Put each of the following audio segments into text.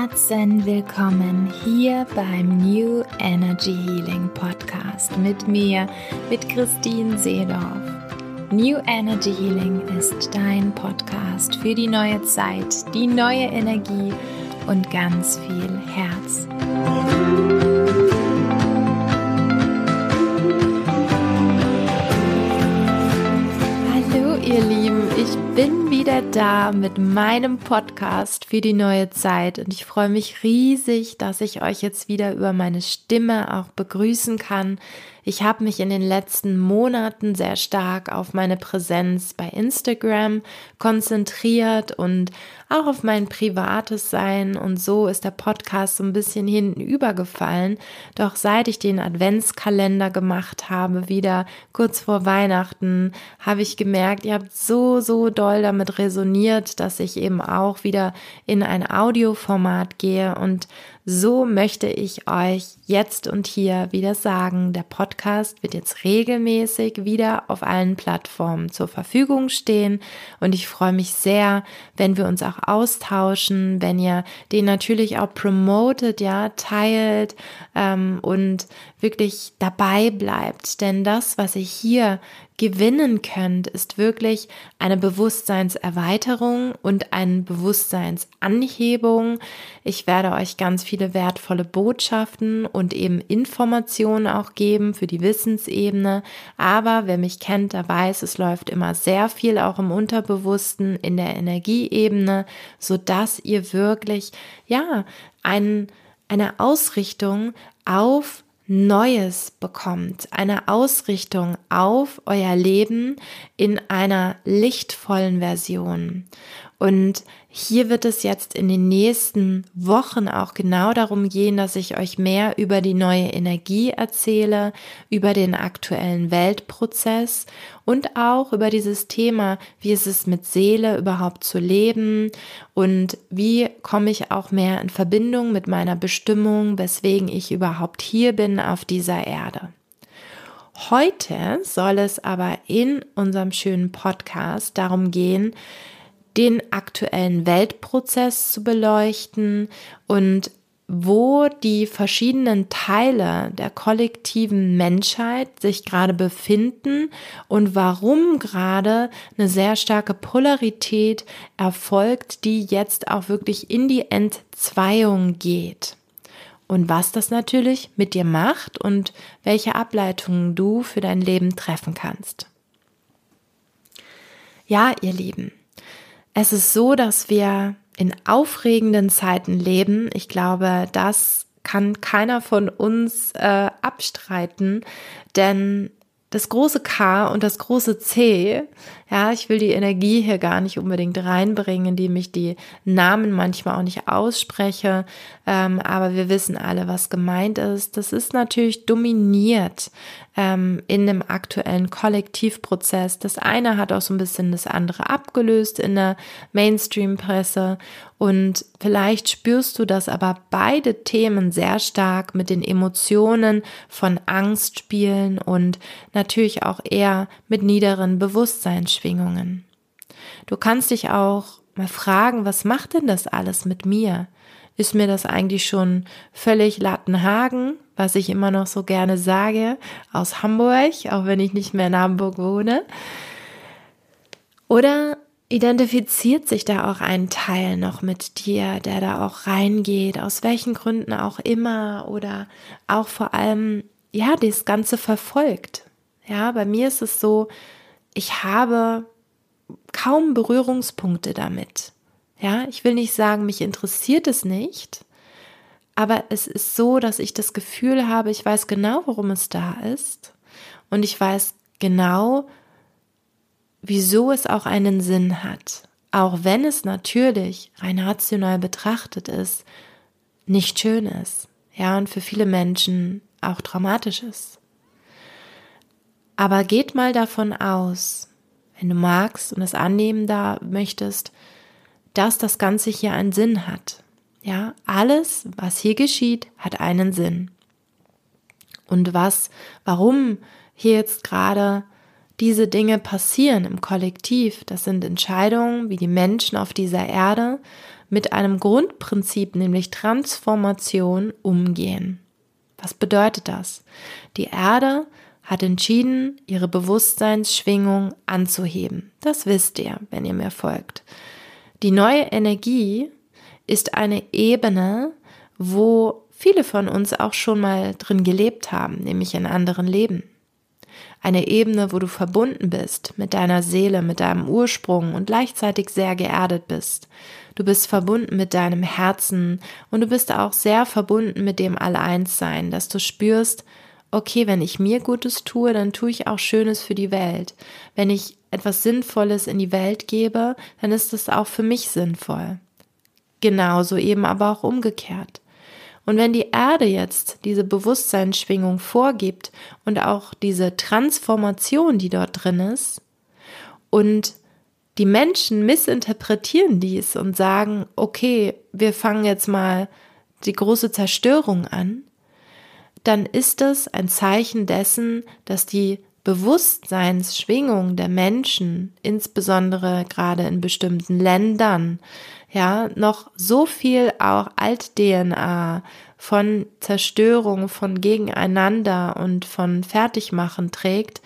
Herzen willkommen hier beim New Energy Healing Podcast mit mir, mit Christine Seedorf. New Energy Healing ist dein Podcast für die neue Zeit, die neue Energie und ganz viel Herz. Hallo ihr Lieben, ich bin wieder da mit meinem Podcast für die neue Zeit und ich freue mich riesig, dass ich euch jetzt wieder über meine Stimme auch begrüßen kann. Ich habe mich in den letzten Monaten sehr stark auf meine Präsenz bei Instagram konzentriert und auch auf mein privates Sein und so ist der Podcast so ein bisschen hinten übergefallen. Doch seit ich den Adventskalender gemacht habe, wieder kurz vor Weihnachten, habe ich gemerkt, ihr habt so, so doll damit resoniert, dass ich eben auch wieder in ein Audioformat gehe. Und so möchte ich euch jetzt und hier wieder sagen, der Podcast wird jetzt regelmäßig wieder auf allen Plattformen zur Verfügung stehen und ich freue mich sehr, wenn wir uns auch austauschen, wenn ihr den natürlich auch promotet, ja, teilt ähm, und wirklich dabei bleibt. Denn das, was ich hier gewinnen könnt, ist wirklich eine Bewusstseinserweiterung und eine Bewusstseinsanhebung. Ich werde euch ganz viele wertvolle Botschaften und eben Informationen auch geben für die Wissensebene. Aber wer mich kennt, der weiß, es läuft immer sehr viel auch im Unterbewussten, in der Energieebene, so dass ihr wirklich, ja, ein, eine Ausrichtung auf Neues bekommt, eine Ausrichtung auf euer Leben in einer lichtvollen Version. Und hier wird es jetzt in den nächsten Wochen auch genau darum gehen, dass ich euch mehr über die neue Energie erzähle, über den aktuellen Weltprozess und auch über dieses Thema, wie ist es mit Seele überhaupt zu leben und wie komme ich auch mehr in Verbindung mit meiner Bestimmung, weswegen ich überhaupt hier bin auf dieser Erde. Heute soll es aber in unserem schönen Podcast darum gehen, den aktuellen Weltprozess zu beleuchten und wo die verschiedenen Teile der kollektiven Menschheit sich gerade befinden und warum gerade eine sehr starke Polarität erfolgt, die jetzt auch wirklich in die Entzweiung geht. Und was das natürlich mit dir macht und welche Ableitungen du für dein Leben treffen kannst. Ja, ihr Lieben, es ist so, dass wir in aufregenden Zeiten leben. Ich glaube, das kann keiner von uns äh, abstreiten, denn das große K und das große C, ja, ich will die Energie hier gar nicht unbedingt reinbringen, indem ich die Namen manchmal auch nicht ausspreche, ähm, aber wir wissen alle, was gemeint ist. Das ist natürlich dominiert ähm, in dem aktuellen Kollektivprozess. Das eine hat auch so ein bisschen das andere abgelöst in der Mainstream-Presse und vielleicht spürst du, dass aber beide Themen sehr stark mit den Emotionen von Angst spielen und natürlich auch eher mit niederen Bewusstseinsschwingungen. Du kannst dich auch mal fragen, was macht denn das alles mit mir? ist mir das eigentlich schon völlig Lattenhagen, was ich immer noch so gerne sage, aus Hamburg, auch wenn ich nicht mehr in Hamburg wohne. Oder identifiziert sich da auch ein Teil noch mit dir, der da auch reingeht, aus welchen Gründen auch immer oder auch vor allem, ja, das Ganze verfolgt. Ja, bei mir ist es so, ich habe kaum Berührungspunkte damit. Ja, ich will nicht sagen, mich interessiert es nicht, aber es ist so, dass ich das Gefühl habe, ich weiß genau, worum es da ist und ich weiß genau, wieso es auch einen Sinn hat. Auch wenn es natürlich rein rational betrachtet ist, nicht schön ist. Ja, und für viele Menschen auch dramatisch ist. Aber geht mal davon aus, wenn du magst und es annehmen da möchtest, dass das Ganze hier einen Sinn hat. Ja, alles, was hier geschieht, hat einen Sinn. Und was, warum hier jetzt gerade diese Dinge passieren im Kollektiv, das sind Entscheidungen, wie die Menschen auf dieser Erde mit einem Grundprinzip, nämlich Transformation, umgehen. Was bedeutet das? Die Erde hat entschieden, ihre Bewusstseinsschwingung anzuheben. Das wisst ihr, wenn ihr mir folgt. Die neue Energie ist eine Ebene, wo viele von uns auch schon mal drin gelebt haben, nämlich in anderen Leben. Eine Ebene, wo du verbunden bist mit deiner Seele, mit deinem Ursprung und gleichzeitig sehr geerdet bist. Du bist verbunden mit deinem Herzen und du bist auch sehr verbunden mit dem Alleinssein, dass du spürst, okay, wenn ich mir Gutes tue, dann tue ich auch Schönes für die Welt. Wenn ich etwas Sinnvolles in die Welt gebe, dann ist es auch für mich sinnvoll. Genauso eben aber auch umgekehrt. Und wenn die Erde jetzt diese Bewusstseinsschwingung vorgibt und auch diese Transformation, die dort drin ist, und die Menschen missinterpretieren dies und sagen, okay, wir fangen jetzt mal die große Zerstörung an, dann ist es ein Zeichen dessen, dass die Bewusstseinsschwingung der Menschen, insbesondere gerade in bestimmten Ländern, ja, noch so viel auch Alt-DNA von Zerstörung, von Gegeneinander und von Fertigmachen trägt,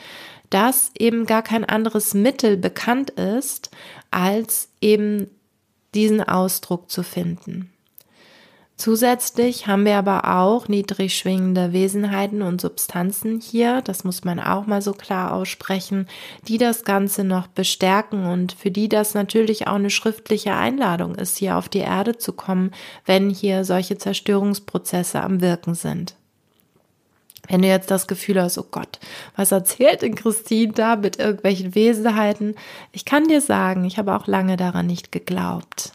dass eben gar kein anderes Mittel bekannt ist, als eben diesen Ausdruck zu finden. Zusätzlich haben wir aber auch niedrig schwingende Wesenheiten und Substanzen hier, das muss man auch mal so klar aussprechen, die das Ganze noch bestärken und für die das natürlich auch eine schriftliche Einladung ist, hier auf die Erde zu kommen, wenn hier solche Zerstörungsprozesse am Wirken sind. Wenn du jetzt das Gefühl hast, oh Gott, was erzählt denn Christine da mit irgendwelchen Wesenheiten? Ich kann dir sagen, ich habe auch lange daran nicht geglaubt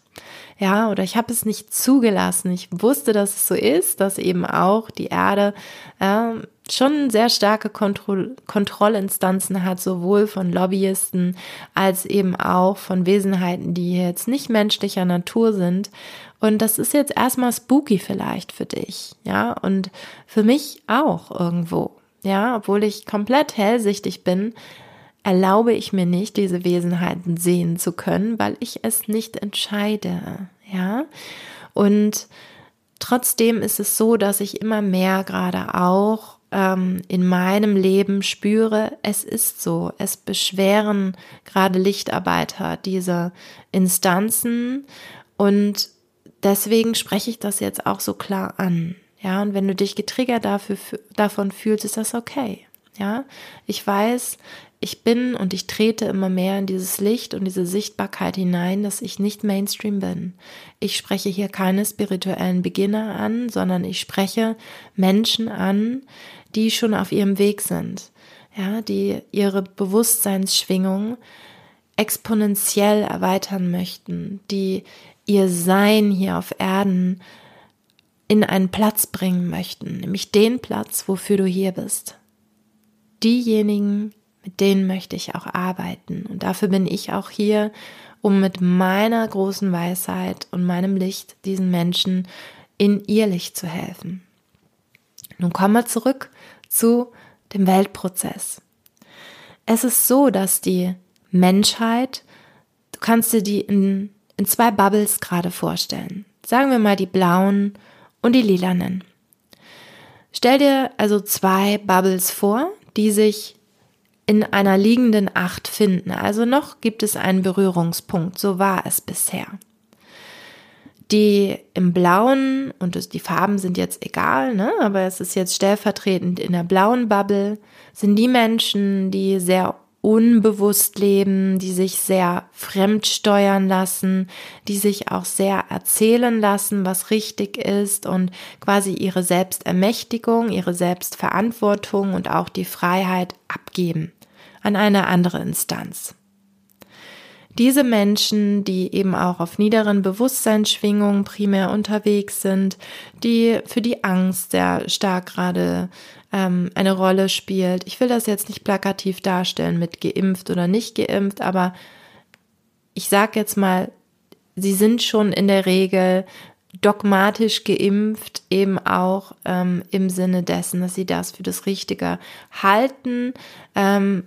ja, oder ich habe es nicht zugelassen. Ich wusste, dass es so ist, dass eben auch die Erde äh, schon sehr starke Kontroll Kontrollinstanzen hat, sowohl von Lobbyisten als eben auch von Wesenheiten, die jetzt nicht menschlicher Natur sind. Und das ist jetzt erstmal spooky vielleicht für dich, ja, und für mich auch irgendwo, ja, obwohl ich komplett hellsichtig bin, erlaube ich mir nicht, diese Wesenheiten sehen zu können, weil ich es nicht entscheide. Ja, und trotzdem ist es so, dass ich immer mehr gerade auch ähm, in meinem Leben spüre, es ist so. Es beschweren gerade Lichtarbeiter diese Instanzen und deswegen spreche ich das jetzt auch so klar an. Ja, und wenn du dich getriggert dafür, davon fühlst, ist das okay. Ja, ich weiß, ich bin und ich trete immer mehr in dieses Licht und diese Sichtbarkeit hinein, dass ich nicht Mainstream bin. Ich spreche hier keine spirituellen Beginner an, sondern ich spreche Menschen an, die schon auf ihrem Weg sind, ja, die ihre Bewusstseinsschwingung exponentiell erweitern möchten, die ihr Sein hier auf Erden in einen Platz bringen möchten, nämlich den Platz, wofür du hier bist. Diejenigen, mit denen möchte ich auch arbeiten. Und dafür bin ich auch hier, um mit meiner großen Weisheit und meinem Licht diesen Menschen in ihr Licht zu helfen. Nun kommen wir zurück zu dem Weltprozess. Es ist so, dass die Menschheit, du kannst dir die in, in zwei Bubbles gerade vorstellen. Sagen wir mal die blauen und die lilanen. Stell dir also zwei Bubbles vor, die sich in einer liegenden Acht finden. Also noch gibt es einen Berührungspunkt. So war es bisher. Die im Blauen, und die Farben sind jetzt egal, ne, aber es ist jetzt stellvertretend in der blauen Bubble, sind die Menschen, die sehr unbewusst leben, die sich sehr fremd steuern lassen, die sich auch sehr erzählen lassen, was richtig ist und quasi ihre Selbstermächtigung, ihre Selbstverantwortung und auch die Freiheit abgeben an eine andere Instanz. Diese Menschen, die eben auch auf niederen Bewusstseinsschwingungen primär unterwegs sind, die für die Angst sehr stark gerade ähm, eine Rolle spielt. Ich will das jetzt nicht plakativ darstellen mit geimpft oder nicht geimpft, aber ich sage jetzt mal, sie sind schon in der Regel dogmatisch geimpft, eben auch ähm, im Sinne dessen, dass sie das für das Richtige halten. Ähm,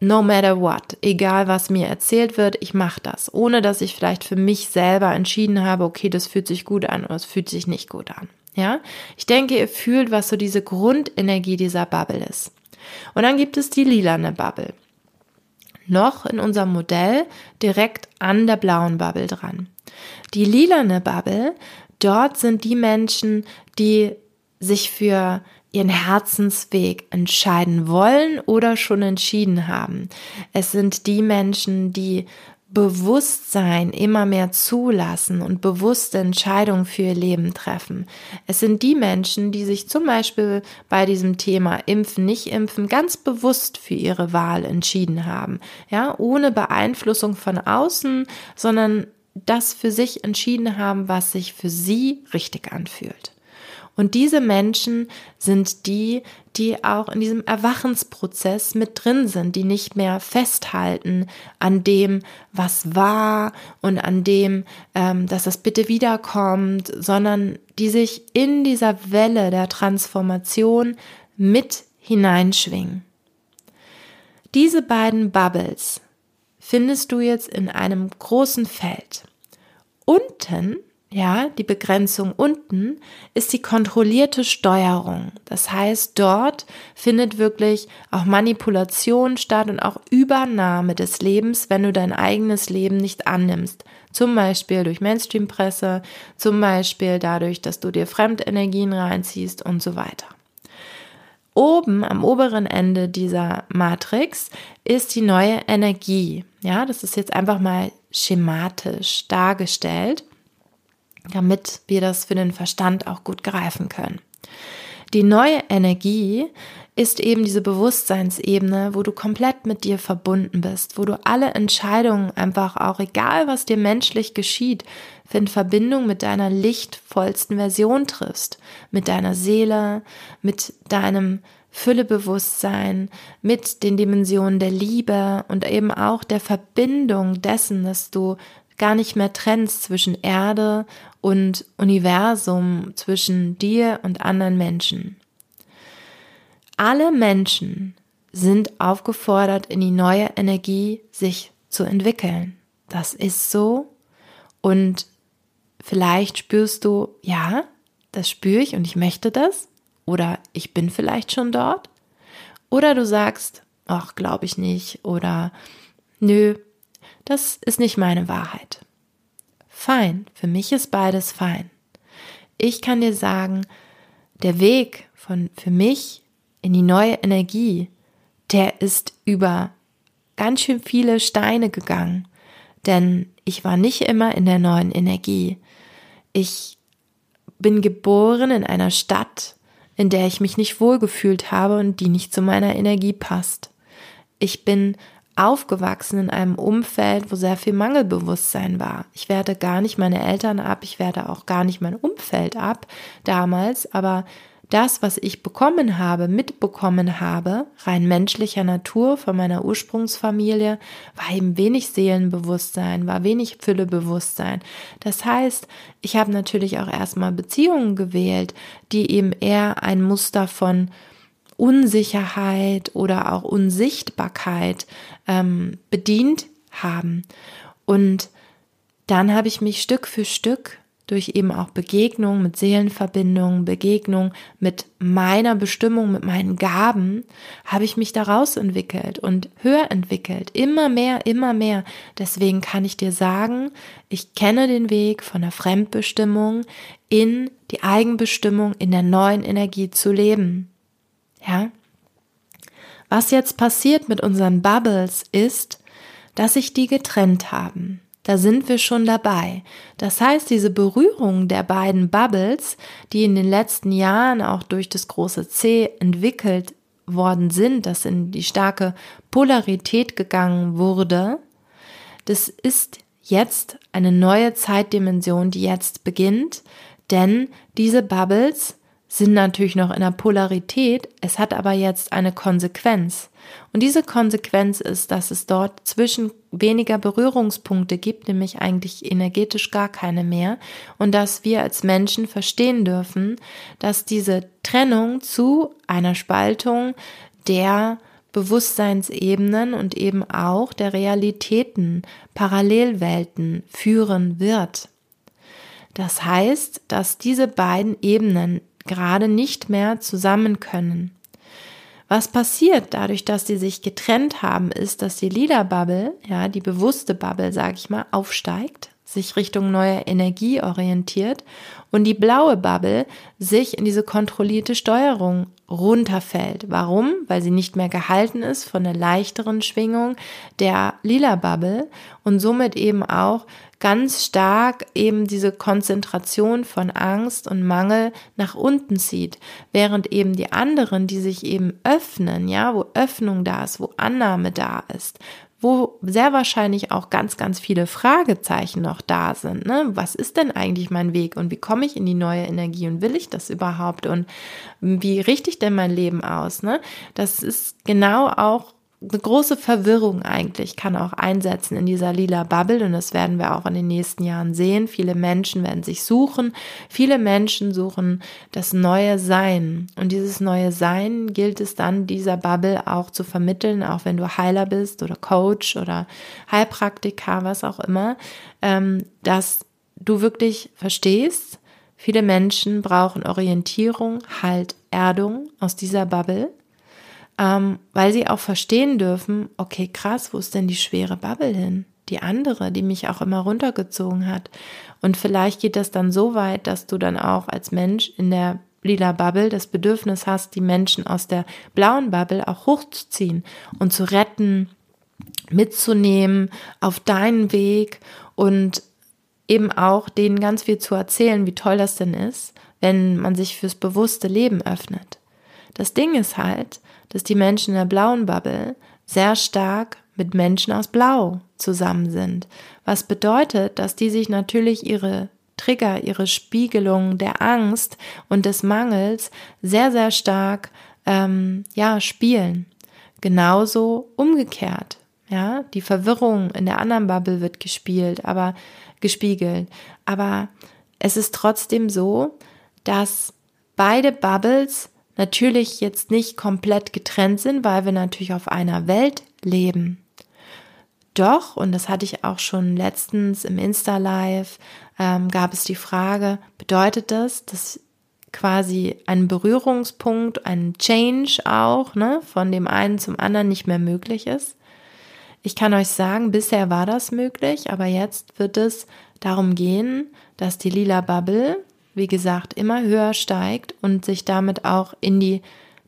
no matter what, egal was mir erzählt wird, ich mache das, ohne dass ich vielleicht für mich selber entschieden habe, okay, das fühlt sich gut an oder es fühlt sich nicht gut an. Ja, ich denke, ihr fühlt, was so diese Grundenergie dieser Bubble ist. Und dann gibt es die lilane Bubble. Noch in unserem Modell direkt an der blauen Bubble dran. Die lilane Bubble, dort sind die Menschen, die sich für ihren Herzensweg entscheiden wollen oder schon entschieden haben. Es sind die Menschen, die Bewusstsein immer mehr zulassen und bewusste Entscheidungen für ihr Leben treffen. Es sind die Menschen, die sich zum Beispiel bei diesem Thema Impfen, nicht impfen, ganz bewusst für ihre Wahl entschieden haben. Ja, ohne Beeinflussung von außen, sondern das für sich entschieden haben, was sich für sie richtig anfühlt. Und diese Menschen sind die, die auch in diesem Erwachensprozess mit drin sind, die nicht mehr festhalten an dem, was war und an dem, ähm, dass es bitte wiederkommt, sondern die sich in dieser Welle der Transformation mit hineinschwingen. Diese beiden Bubbles findest du jetzt in einem großen Feld. Unten ja, die Begrenzung unten ist die kontrollierte Steuerung. Das heißt, dort findet wirklich auch Manipulation statt und auch Übernahme des Lebens, wenn du dein eigenes Leben nicht annimmst. Zum Beispiel durch Mainstream-Presse, zum Beispiel dadurch, dass du dir Fremdenergien reinziehst und so weiter. Oben am oberen Ende dieser Matrix ist die neue Energie. Ja, das ist jetzt einfach mal schematisch dargestellt damit wir das für den Verstand auch gut greifen können. Die neue Energie ist eben diese Bewusstseinsebene, wo du komplett mit dir verbunden bist, wo du alle Entscheidungen einfach auch, egal was dir menschlich geschieht, in Verbindung mit deiner lichtvollsten Version triffst, mit deiner Seele, mit deinem Füllebewusstsein, mit den Dimensionen der Liebe und eben auch der Verbindung dessen, dass du gar nicht mehr trennst zwischen Erde und Universum, zwischen dir und anderen Menschen. Alle Menschen sind aufgefordert, in die neue Energie sich zu entwickeln. Das ist so. Und vielleicht spürst du, ja, das spüre ich und ich möchte das. Oder ich bin vielleicht schon dort. Oder du sagst, ach, glaube ich nicht. Oder nö, das ist nicht meine Wahrheit. Fein, für mich ist beides fein. Ich kann dir sagen, der Weg von für mich in die neue Energie, der ist über ganz schön viele Steine gegangen, denn ich war nicht immer in der neuen Energie. Ich bin geboren in einer Stadt, in der ich mich nicht wohlgefühlt habe und die nicht zu meiner Energie passt. Ich bin aufgewachsen in einem Umfeld, wo sehr viel Mangelbewusstsein war. Ich werde gar nicht meine Eltern ab, ich werde auch gar nicht mein Umfeld ab damals, aber das, was ich bekommen habe, mitbekommen habe, rein menschlicher Natur von meiner Ursprungsfamilie, war eben wenig Seelenbewusstsein, war wenig Füllebewusstsein. Das heißt, ich habe natürlich auch erstmal Beziehungen gewählt, die eben eher ein Muster von Unsicherheit oder auch Unsichtbarkeit ähm, bedient haben. Und dann habe ich mich Stück für Stück durch eben auch Begegnung mit Seelenverbindungen, Begegnung mit meiner Bestimmung, mit meinen Gaben, habe ich mich daraus entwickelt und höher entwickelt, immer mehr, immer mehr. Deswegen kann ich dir sagen, ich kenne den Weg von der Fremdbestimmung in die Eigenbestimmung, in der neuen Energie zu leben. Ja? Was jetzt passiert mit unseren Bubbles ist, dass sich die getrennt haben. Da sind wir schon dabei. Das heißt, diese Berührung der beiden Bubbles, die in den letzten Jahren auch durch das große C entwickelt worden sind, dass in die starke Polarität gegangen wurde, das ist jetzt eine neue Zeitdimension, die jetzt beginnt, denn diese Bubbles sind natürlich noch in der Polarität, es hat aber jetzt eine Konsequenz. Und diese Konsequenz ist, dass es dort zwischen weniger Berührungspunkte gibt, nämlich eigentlich energetisch gar keine mehr, und dass wir als Menschen verstehen dürfen, dass diese Trennung zu einer Spaltung der Bewusstseinsebenen und eben auch der Realitäten, Parallelwelten führen wird. Das heißt, dass diese beiden Ebenen gerade nicht mehr zusammen können. Was passiert dadurch, dass sie sich getrennt haben, ist, dass die lila Bubble, ja, die bewusste Bubble, sage ich mal, aufsteigt, sich Richtung neue Energie orientiert und die blaue Bubble sich in diese kontrollierte Steuerung runterfällt. Warum? Weil sie nicht mehr gehalten ist von der leichteren Schwingung der lila Bubble und somit eben auch ganz stark eben diese Konzentration von Angst und Mangel nach unten zieht, während eben die anderen, die sich eben öffnen, ja, wo Öffnung da ist, wo Annahme da ist, wo sehr wahrscheinlich auch ganz, ganz viele Fragezeichen noch da sind. Ne? Was ist denn eigentlich mein Weg und wie komme ich in die neue Energie und will ich das überhaupt und wie richte ich denn mein Leben aus? Ne? Das ist genau auch eine große Verwirrung eigentlich kann auch einsetzen in dieser lila Bubble und das werden wir auch in den nächsten Jahren sehen. Viele Menschen werden sich suchen, viele Menschen suchen das neue Sein. Und dieses neue Sein gilt es dann dieser Bubble auch zu vermitteln, auch wenn du Heiler bist oder Coach oder Heilpraktiker, was auch immer, ähm, dass du wirklich verstehst, viele Menschen brauchen Orientierung, Halt, Erdung aus dieser Bubble ähm, weil sie auch verstehen dürfen, okay, krass, wo ist denn die schwere Bubble hin? Die andere, die mich auch immer runtergezogen hat. Und vielleicht geht das dann so weit, dass du dann auch als Mensch in der lila Bubble das Bedürfnis hast, die Menschen aus der blauen Bubble auch hochzuziehen und zu retten, mitzunehmen auf deinen Weg und eben auch denen ganz viel zu erzählen, wie toll das denn ist, wenn man sich fürs bewusste Leben öffnet. Das Ding ist halt, dass die Menschen in der blauen Bubble sehr stark mit Menschen aus Blau zusammen sind. Was bedeutet, dass die sich natürlich ihre Trigger, ihre Spiegelung der Angst und des Mangels sehr, sehr stark ähm, ja, spielen. Genauso umgekehrt. Ja, die Verwirrung in der anderen Bubble wird gespielt, aber gespiegelt. Aber es ist trotzdem so, dass beide Bubbles natürlich jetzt nicht komplett getrennt sind, weil wir natürlich auf einer Welt leben. Doch, und das hatte ich auch schon letztens im Insta-Live, ähm, gab es die Frage, bedeutet das, dass quasi ein Berührungspunkt, ein Change auch, ne, von dem einen zum anderen nicht mehr möglich ist? Ich kann euch sagen, bisher war das möglich, aber jetzt wird es darum gehen, dass die lila Bubble wie gesagt, immer höher steigt und sich damit auch in die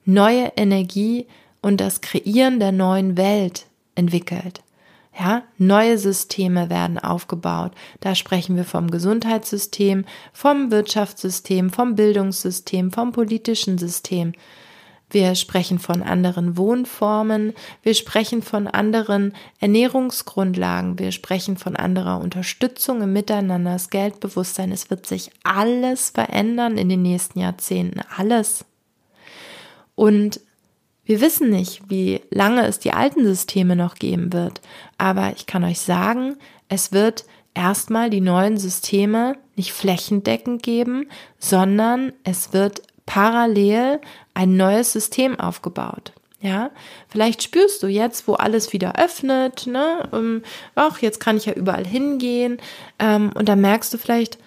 neue Energie und das Kreieren der neuen Welt entwickelt. Ja, neue Systeme werden aufgebaut. Da sprechen wir vom Gesundheitssystem, vom Wirtschaftssystem, vom Bildungssystem, vom politischen System. Wir sprechen von anderen Wohnformen, wir sprechen von anderen Ernährungsgrundlagen, wir sprechen von anderer Unterstützung im Miteinander, das Geldbewusstsein. Es wird sich alles verändern in den nächsten Jahrzehnten, alles. Und wir wissen nicht, wie lange es die alten Systeme noch geben wird, aber ich kann euch sagen, es wird erstmal die neuen Systeme nicht flächendeckend geben, sondern es wird parallel ein neues System aufgebaut. Ja, vielleicht spürst du jetzt, wo alles wieder öffnet, ne, ähm, ach, jetzt kann ich ja überall hingehen, ähm, und dann merkst du vielleicht,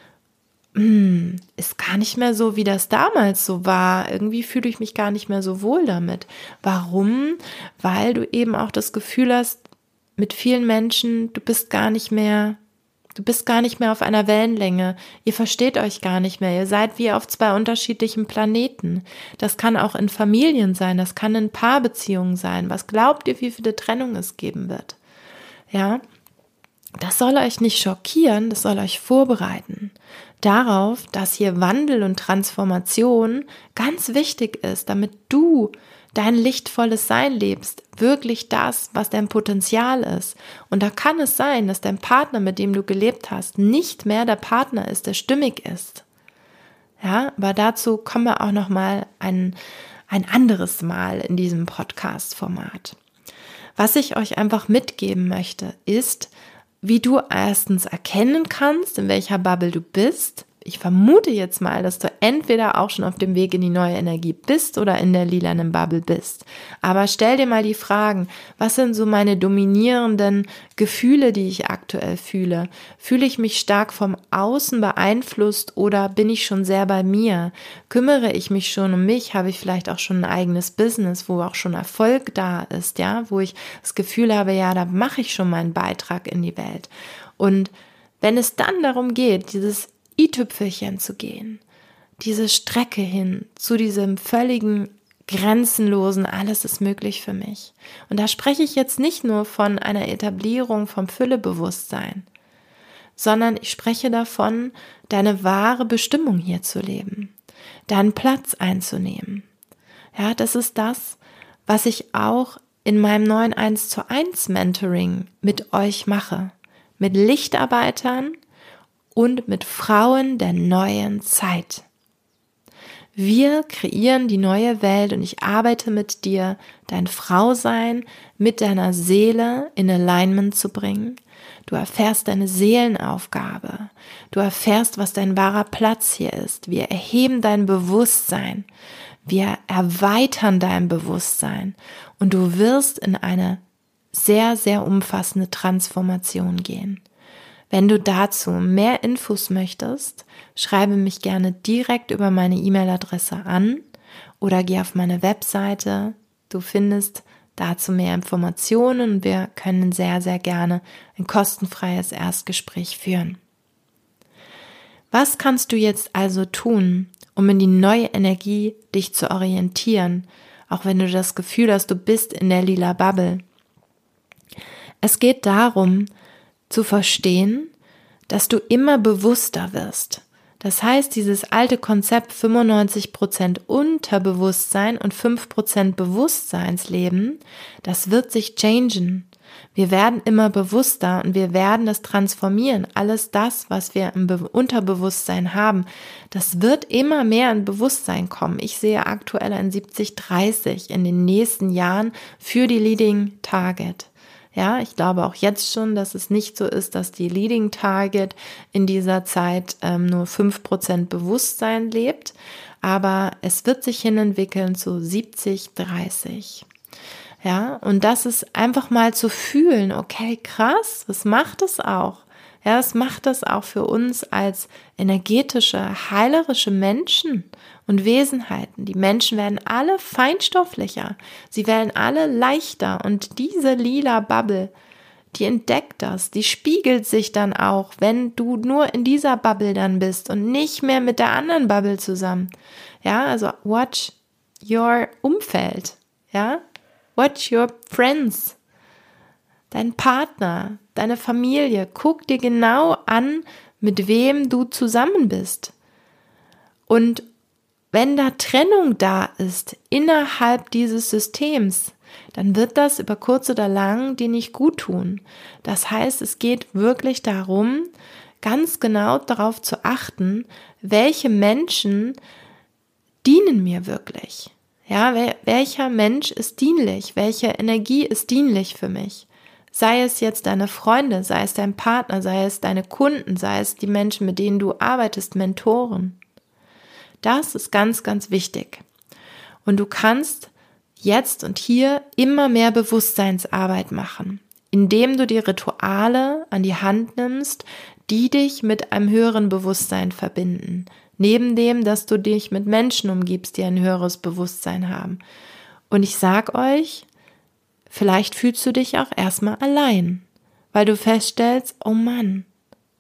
hm, ist gar nicht mehr so, wie das damals so war. Irgendwie fühle ich mich gar nicht mehr so wohl damit. Warum? Weil du eben auch das Gefühl hast, mit vielen Menschen, du bist gar nicht mehr Du bist gar nicht mehr auf einer Wellenlänge. Ihr versteht euch gar nicht mehr. Ihr seid wie auf zwei unterschiedlichen Planeten. Das kann auch in Familien sein. Das kann in Paarbeziehungen sein. Was glaubt ihr, wie viele Trennungen es geben wird? Ja. Das soll euch nicht schockieren. Das soll euch vorbereiten. Darauf, dass hier Wandel und Transformation ganz wichtig ist, damit du dein lichtvolles Sein lebst, wirklich das, was dein Potenzial ist. Und da kann es sein, dass dein Partner, mit dem du gelebt hast, nicht mehr der Partner ist, der stimmig ist. Ja, aber dazu kommen wir auch noch mal ein, ein anderes Mal in diesem Podcast-Format. Was ich euch einfach mitgeben möchte, ist, wie du erstens erkennen kannst, in welcher Bubble du bist, ich vermute jetzt mal, dass du entweder auch schon auf dem Weg in die neue Energie bist oder in der lilanen Bubble bist. Aber stell dir mal die Fragen, was sind so meine dominierenden Gefühle, die ich aktuell fühle? Fühle ich mich stark vom Außen beeinflusst oder bin ich schon sehr bei mir? Kümmere ich mich schon um mich? Habe ich vielleicht auch schon ein eigenes Business, wo auch schon Erfolg da ist, ja? Wo ich das Gefühl habe, ja, da mache ich schon meinen Beitrag in die Welt. Und wenn es dann darum geht, dieses i-Tüpfelchen zu gehen, diese Strecke hin zu diesem völligen grenzenlosen, alles ist möglich für mich. Und da spreche ich jetzt nicht nur von einer Etablierung vom Füllebewusstsein, sondern ich spreche davon, deine wahre Bestimmung hier zu leben, deinen Platz einzunehmen. Ja, das ist das, was ich auch in meinem neuen 1 zu 1 Mentoring mit euch mache. Mit Lichtarbeitern, und mit Frauen der neuen Zeit. Wir kreieren die neue Welt und ich arbeite mit dir, dein Frausein mit deiner Seele in Alignment zu bringen. Du erfährst deine Seelenaufgabe. Du erfährst, was dein wahrer Platz hier ist. Wir erheben dein Bewusstsein. Wir erweitern dein Bewusstsein. Und du wirst in eine sehr, sehr umfassende Transformation gehen. Wenn du dazu mehr Infos möchtest, schreibe mich gerne direkt über meine E-Mail-Adresse an oder geh auf meine Webseite. Du findest dazu mehr Informationen und wir können sehr, sehr gerne ein kostenfreies Erstgespräch führen. Was kannst du jetzt also tun, um in die neue Energie dich zu orientieren, auch wenn du das Gefühl hast, du bist in der lila Bubble? Es geht darum, zu verstehen, dass du immer bewusster wirst. Das heißt, dieses alte Konzept 95% Unterbewusstsein und 5% Bewusstseinsleben, das wird sich changen. Wir werden immer bewusster und wir werden das transformieren. Alles das, was wir im Be Unterbewusstsein haben, das wird immer mehr in Bewusstsein kommen. Ich sehe aktuell ein 70-30 in den nächsten Jahren für die Leading Target. Ja, ich glaube auch jetzt schon, dass es nicht so ist, dass die Leading Target in dieser Zeit ähm, nur fünf Prozent Bewusstsein lebt, aber es wird sich hin entwickeln zu 70, 30. Ja, und das ist einfach mal zu fühlen, okay, krass, was macht es auch? Ja, es macht das auch für uns als energetische, heilerische Menschen und Wesenheiten. Die Menschen werden alle feinstofflicher, sie werden alle leichter und diese lila Bubble, die entdeckt das, die spiegelt sich dann auch, wenn du nur in dieser Bubble dann bist und nicht mehr mit der anderen Bubble zusammen. Ja, also watch your Umfeld, ja, watch your friends, dein Partner, deine Familie. Guck dir genau an, mit wem du zusammen bist. Und wenn da Trennung da ist innerhalb dieses Systems, dann wird das über kurz oder lang dir nicht gut tun. Das heißt, es geht wirklich darum, ganz genau darauf zu achten, welche Menschen dienen mir wirklich. Ja, welcher Mensch ist dienlich? Welche Energie ist dienlich für mich? Sei es jetzt deine Freunde, sei es dein Partner, sei es deine Kunden, sei es die Menschen, mit denen du arbeitest, Mentoren. Das ist ganz, ganz wichtig. Und du kannst jetzt und hier immer mehr Bewusstseinsarbeit machen, indem du die Rituale an die Hand nimmst, die dich mit einem höheren Bewusstsein verbinden. Neben dem, dass du dich mit Menschen umgibst, die ein höheres Bewusstsein haben. Und ich sag euch, vielleicht fühlst du dich auch erstmal allein, weil du feststellst, oh Mann,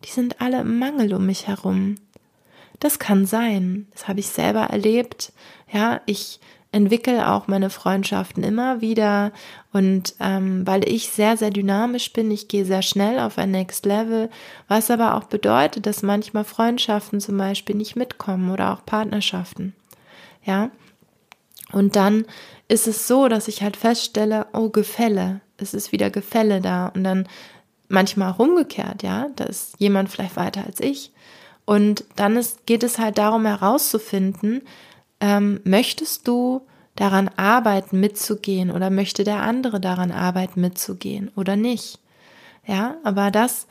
die sind alle im Mangel um mich herum. Das kann sein. Das habe ich selber erlebt. Ja, ich entwickle auch meine Freundschaften immer wieder und ähm, weil ich sehr, sehr dynamisch bin, ich gehe sehr schnell auf ein Next Level, was aber auch bedeutet, dass manchmal Freundschaften zum Beispiel nicht mitkommen oder auch Partnerschaften. Ja. Und dann ist es so, dass ich halt feststelle, oh, Gefälle, es ist wieder Gefälle da. Und dann manchmal auch umgekehrt, ja, da ist jemand vielleicht weiter als ich. Und dann ist, geht es halt darum herauszufinden, ähm, möchtest du daran arbeiten, mitzugehen? Oder möchte der andere daran arbeiten, mitzugehen? Oder nicht? Ja, aber das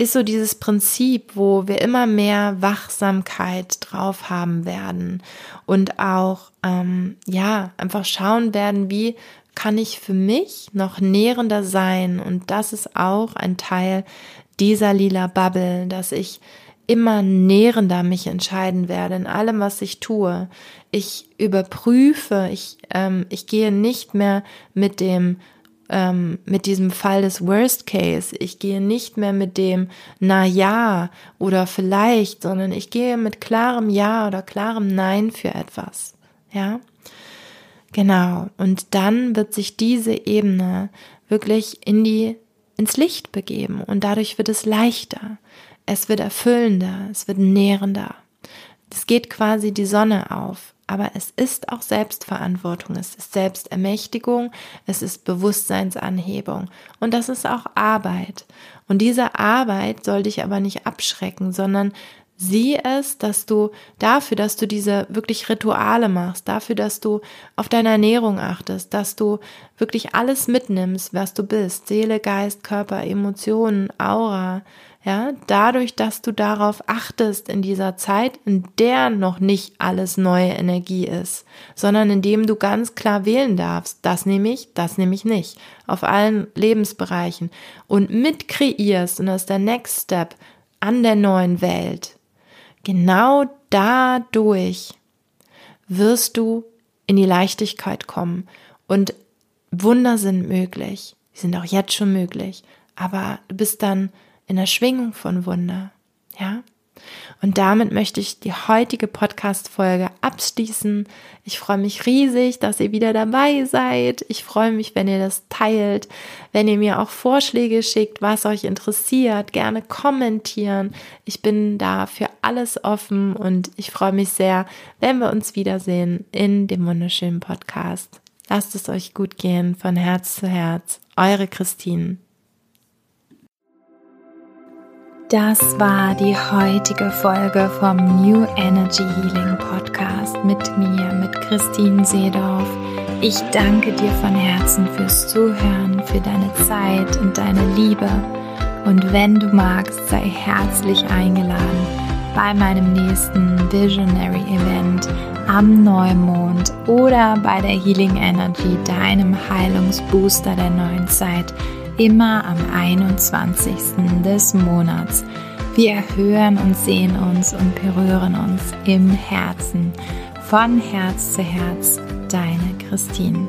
ist so dieses Prinzip, wo wir immer mehr Wachsamkeit drauf haben werden und auch, ähm, ja, einfach schauen werden, wie kann ich für mich noch nährender sein. Und das ist auch ein Teil dieser lila Bubble, dass ich immer nährender mich entscheiden werde in allem, was ich tue. Ich überprüfe, ich, ähm, ich gehe nicht mehr mit dem ähm, mit diesem Fall des Worst Case. Ich gehe nicht mehr mit dem na ja oder vielleicht, sondern ich gehe mit klarem Ja oder klarem Nein für etwas. Ja? Genau. Und dann wird sich diese Ebene wirklich in die, ins Licht begeben und dadurch wird es leichter. Es wird erfüllender, es wird nährender. Es geht quasi die Sonne auf aber es ist auch Selbstverantwortung, es ist Selbstermächtigung, es ist Bewusstseinsanhebung. Und das ist auch Arbeit. Und diese Arbeit soll dich aber nicht abschrecken, sondern sieh es, dass du dafür, dass du diese wirklich Rituale machst, dafür, dass du auf deine Ernährung achtest, dass du wirklich alles mitnimmst, was du bist, Seele, Geist, Körper, Emotionen, Aura, ja, dadurch, dass du darauf achtest in dieser Zeit, in der noch nicht alles neue Energie ist, sondern indem du ganz klar wählen darfst, das nehme ich, das nehme ich nicht, auf allen Lebensbereichen und mitkreierst und das ist der Next Step an der neuen Welt. Genau dadurch wirst du in die Leichtigkeit kommen und Wunder sind möglich. Die sind auch jetzt schon möglich. Aber du bist dann in der Schwingung von Wunder. Ja? Und damit möchte ich die heutige Podcast-Folge abschließen. Ich freue mich riesig, dass ihr wieder dabei seid. Ich freue mich, wenn ihr das teilt, wenn ihr mir auch Vorschläge schickt, was euch interessiert. Gerne kommentieren. Ich bin da für alles offen und ich freue mich sehr, wenn wir uns wiedersehen in dem wunderschönen Podcast. Lasst es euch gut gehen von Herz zu Herz. Eure Christine. Das war die heutige Folge vom New Energy Healing Podcast mit mir, mit Christine Seedorf. Ich danke dir von Herzen fürs Zuhören, für deine Zeit und deine Liebe. Und wenn du magst, sei herzlich eingeladen bei meinem nächsten Visionary Event am Neumond oder bei der Healing Energy, deinem Heilungsbooster der neuen Zeit immer am 21. des Monats. Wir hören und sehen uns und berühren uns im Herzen. Von Herz zu Herz, deine Christine.